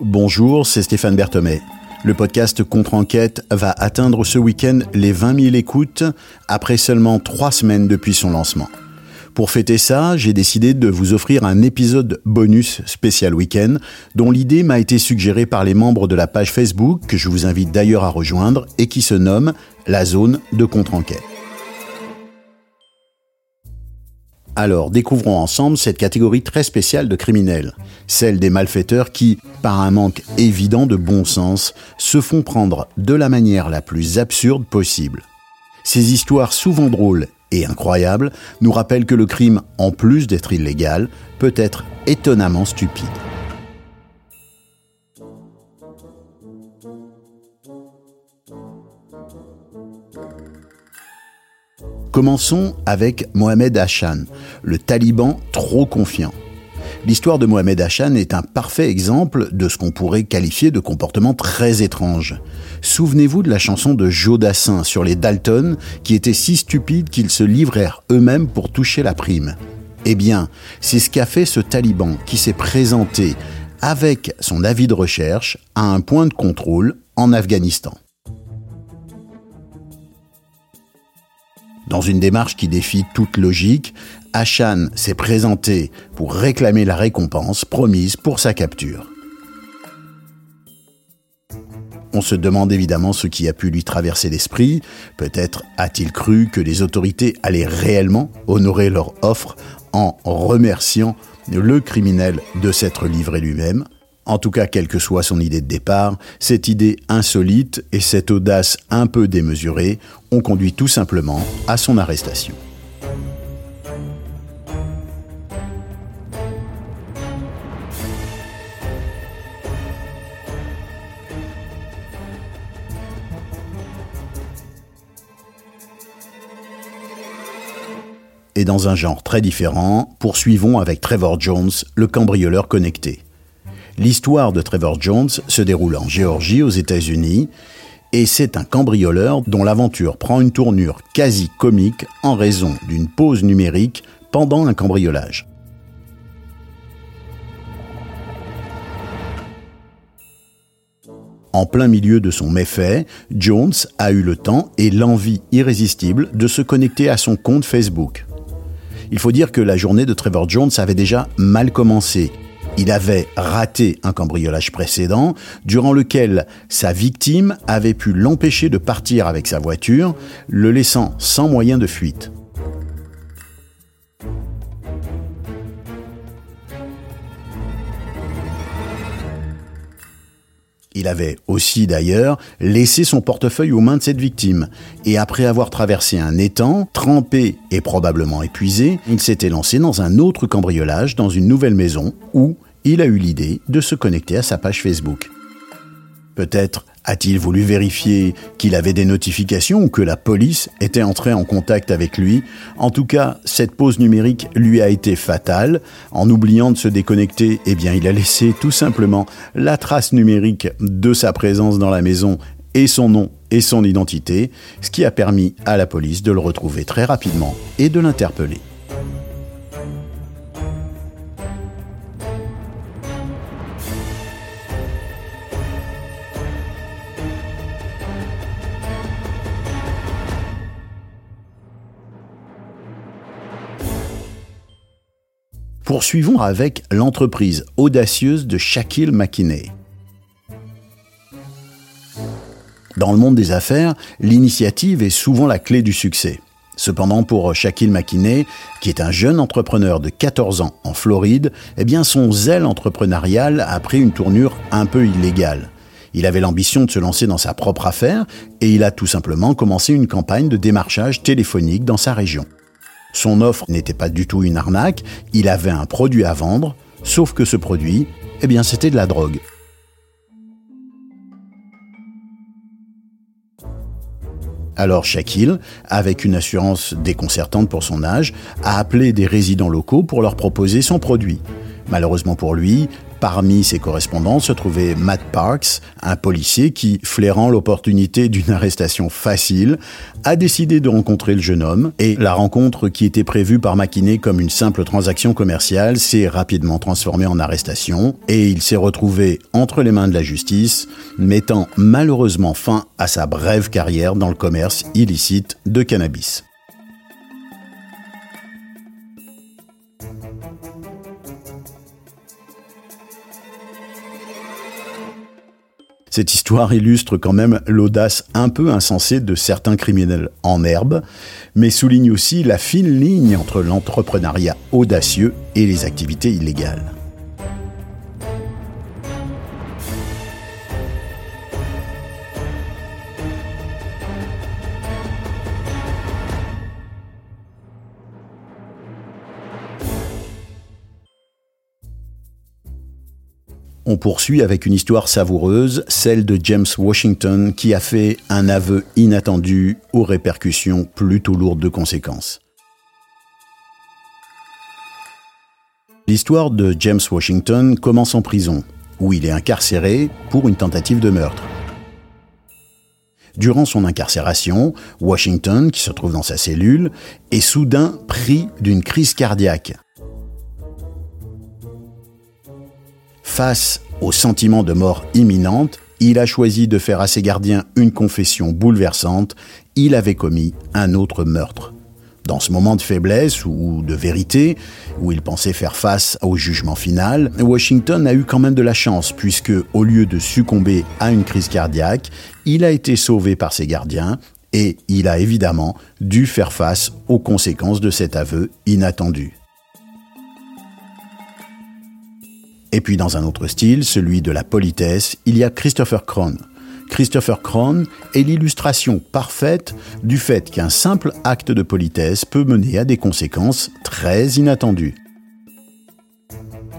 Bonjour, c'est Stéphane Berthomé. Le podcast Contre-enquête va atteindre ce week-end les 20 000 écoutes après seulement trois semaines depuis son lancement. Pour fêter ça, j'ai décidé de vous offrir un épisode bonus spécial week-end dont l'idée m'a été suggérée par les membres de la page Facebook que je vous invite d'ailleurs à rejoindre et qui se nomme La Zone de Contre-enquête. Alors, découvrons ensemble cette catégorie très spéciale de criminels, celle des malfaiteurs qui, par un manque évident de bon sens, se font prendre de la manière la plus absurde possible. Ces histoires souvent drôles et incroyables nous rappellent que le crime, en plus d'être illégal, peut être étonnamment stupide. Commençons avec Mohamed Hassan, le taliban trop confiant. L'histoire de Mohamed Hassan est un parfait exemple de ce qu'on pourrait qualifier de comportement très étrange. Souvenez-vous de la chanson de Joe Dassin sur les Dalton qui étaient si stupides qu'ils se livrèrent eux-mêmes pour toucher la prime. Eh bien, c'est ce qu'a fait ce taliban qui s'est présenté avec son avis de recherche à un point de contrôle en Afghanistan. Dans une démarche qui défie toute logique, Hassan s'est présenté pour réclamer la récompense promise pour sa capture. On se demande évidemment ce qui a pu lui traverser l'esprit. Peut-être a-t-il cru que les autorités allaient réellement honorer leur offre en remerciant le criminel de s'être livré lui-même. En tout cas, quelle que soit son idée de départ, cette idée insolite et cette audace un peu démesurée ont conduit tout simplement à son arrestation. Et dans un genre très différent, poursuivons avec Trevor Jones, le cambrioleur connecté. L'histoire de Trevor Jones se déroule en Géorgie aux États-Unis et c'est un cambrioleur dont l'aventure prend une tournure quasi comique en raison d'une pause numérique pendant un cambriolage. En plein milieu de son méfait, Jones a eu le temps et l'envie irrésistible de se connecter à son compte Facebook. Il faut dire que la journée de Trevor Jones avait déjà mal commencé il avait raté un cambriolage précédent, durant lequel sa victime avait pu l'empêcher de partir avec sa voiture, le laissant sans moyen de fuite. Il avait aussi d'ailleurs laissé son portefeuille aux mains de cette victime, et après avoir traversé un étang, trempé et probablement épuisé, il s'était lancé dans un autre cambriolage dans une nouvelle maison où il a eu l'idée de se connecter à sa page Facebook. Peut-être a-t-il voulu vérifier qu'il avait des notifications ou que la police était entrée en contact avec lui. En tout cas, cette pause numérique lui a été fatale. En oubliant de se déconnecter, eh bien, il a laissé tout simplement la trace numérique de sa présence dans la maison et son nom et son identité, ce qui a permis à la police de le retrouver très rapidement et de l'interpeller. Poursuivons avec l'entreprise audacieuse de Shaquille McKinney. Dans le monde des affaires, l'initiative est souvent la clé du succès. Cependant, pour Shaquille McKinney, qui est un jeune entrepreneur de 14 ans en Floride, eh bien son zèle entrepreneurial a pris une tournure un peu illégale. Il avait l'ambition de se lancer dans sa propre affaire et il a tout simplement commencé une campagne de démarchage téléphonique dans sa région. Son offre n'était pas du tout une arnaque, il avait un produit à vendre, sauf que ce produit, eh bien c'était de la drogue. Alors Shaquille, avec une assurance déconcertante pour son âge, a appelé des résidents locaux pour leur proposer son produit. Malheureusement pour lui, Parmi ses correspondants se trouvait Matt Parks, un policier qui, flairant l'opportunité d'une arrestation facile, a décidé de rencontrer le jeune homme et la rencontre qui était prévue par McKinney comme une simple transaction commerciale s'est rapidement transformée en arrestation et il s'est retrouvé entre les mains de la justice, mettant malheureusement fin à sa brève carrière dans le commerce illicite de cannabis. Cette histoire illustre quand même l'audace un peu insensée de certains criminels en herbe, mais souligne aussi la fine ligne entre l'entrepreneuriat audacieux et les activités illégales. On poursuit avec une histoire savoureuse, celle de James Washington qui a fait un aveu inattendu aux répercussions plutôt lourdes de conséquences. L'histoire de James Washington commence en prison, où il est incarcéré pour une tentative de meurtre. Durant son incarcération, Washington, qui se trouve dans sa cellule, est soudain pris d'une crise cardiaque. Face au sentiment de mort imminente, il a choisi de faire à ses gardiens une confession bouleversante. Il avait commis un autre meurtre. Dans ce moment de faiblesse ou de vérité, où il pensait faire face au jugement final, Washington a eu quand même de la chance, puisque au lieu de succomber à une crise cardiaque, il a été sauvé par ses gardiens et il a évidemment dû faire face aux conséquences de cet aveu inattendu. Et puis dans un autre style, celui de la politesse, il y a Christopher Krohn. Christopher Krohn est l'illustration parfaite du fait qu'un simple acte de politesse peut mener à des conséquences très inattendues.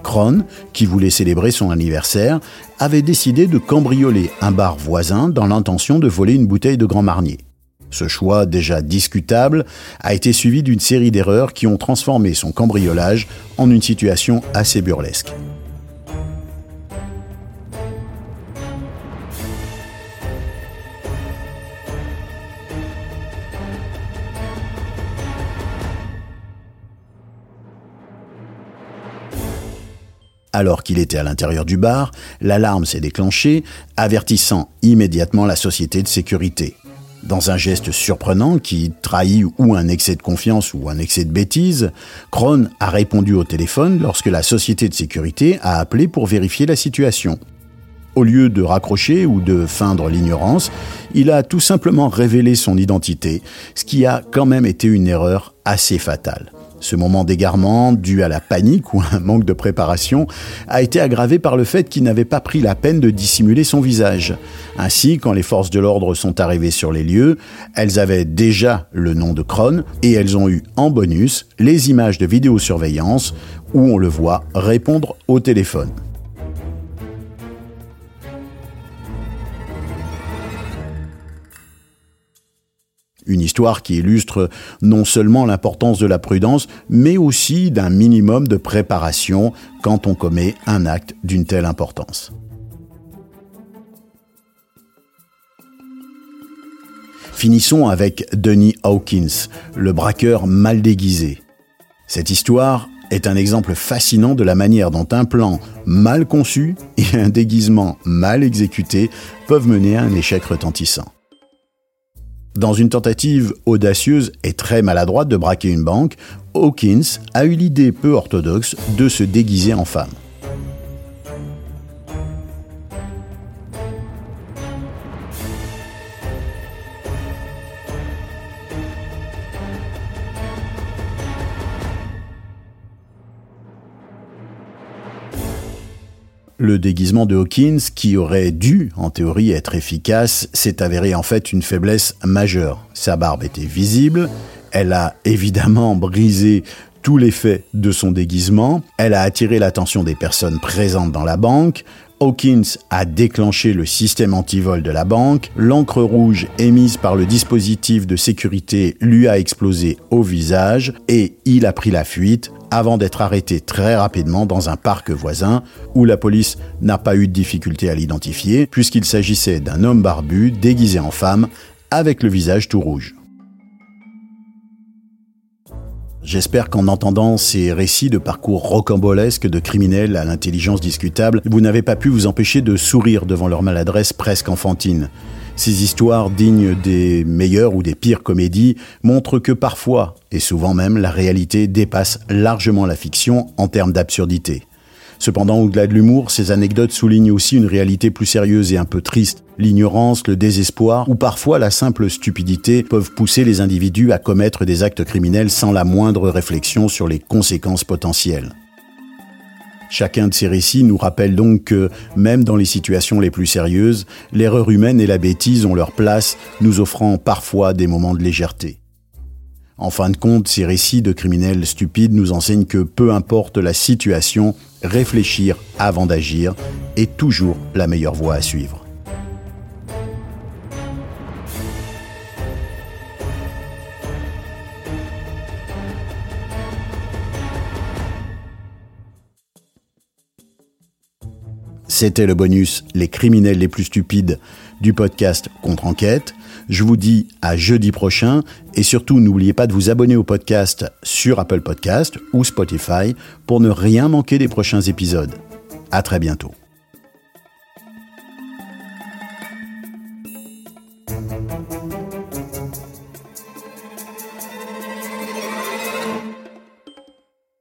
Krohn, qui voulait célébrer son anniversaire, avait décidé de cambrioler un bar voisin dans l'intention de voler une bouteille de Grand Marnier. Ce choix déjà discutable a été suivi d'une série d'erreurs qui ont transformé son cambriolage en une situation assez burlesque. Alors qu'il était à l'intérieur du bar, l'alarme s'est déclenchée, avertissant immédiatement la société de sécurité. Dans un geste surprenant qui trahit ou un excès de confiance ou un excès de bêtise, Kron a répondu au téléphone lorsque la société de sécurité a appelé pour vérifier la situation. Au lieu de raccrocher ou de feindre l'ignorance, il a tout simplement révélé son identité, ce qui a quand même été une erreur assez fatale. Ce moment d'égarement, dû à la panique ou à un manque de préparation, a été aggravé par le fait qu'il n'avait pas pris la peine de dissimuler son visage. Ainsi, quand les forces de l'ordre sont arrivées sur les lieux, elles avaient déjà le nom de Kron et elles ont eu en bonus les images de vidéosurveillance où on le voit répondre au téléphone. Une histoire qui illustre non seulement l'importance de la prudence, mais aussi d'un minimum de préparation quand on commet un acte d'une telle importance. Finissons avec Denis Hawkins, le braqueur mal déguisé. Cette histoire est un exemple fascinant de la manière dont un plan mal conçu et un déguisement mal exécuté peuvent mener à un échec retentissant. Dans une tentative audacieuse et très maladroite de braquer une banque, Hawkins a eu l'idée peu orthodoxe de se déguiser en femme. Le déguisement de Hawkins, qui aurait dû, en théorie, être efficace, s'est avéré en fait une faiblesse majeure. Sa barbe était visible, elle a évidemment brisé tout l'effet de son déguisement, elle a attiré l'attention des personnes présentes dans la banque, Hawkins a déclenché le système antivol de la banque, l'encre rouge émise par le dispositif de sécurité lui a explosé au visage et il a pris la fuite avant d'être arrêté très rapidement dans un parc voisin où la police n'a pas eu de difficulté à l'identifier puisqu'il s'agissait d'un homme barbu déguisé en femme avec le visage tout rouge. J'espère qu'en entendant ces récits de parcours rocambolesques de criminels à l'intelligence discutable, vous n'avez pas pu vous empêcher de sourire devant leur maladresse presque enfantine. Ces histoires dignes des meilleures ou des pires comédies montrent que parfois, et souvent même, la réalité dépasse largement la fiction en termes d'absurdité. Cependant, au-delà de l'humour, ces anecdotes soulignent aussi une réalité plus sérieuse et un peu triste. L'ignorance, le désespoir ou parfois la simple stupidité peuvent pousser les individus à commettre des actes criminels sans la moindre réflexion sur les conséquences potentielles. Chacun de ces récits nous rappelle donc que, même dans les situations les plus sérieuses, l'erreur humaine et la bêtise ont leur place, nous offrant parfois des moments de légèreté. En fin de compte, ces récits de criminels stupides nous enseignent que peu importe la situation, réfléchir avant d'agir est toujours la meilleure voie à suivre. C'était le bonus Les criminels les plus stupides du podcast Contre-enquête. Je vous dis à jeudi prochain et surtout n'oubliez pas de vous abonner au podcast sur Apple Podcast ou Spotify pour ne rien manquer des prochains épisodes. À très bientôt.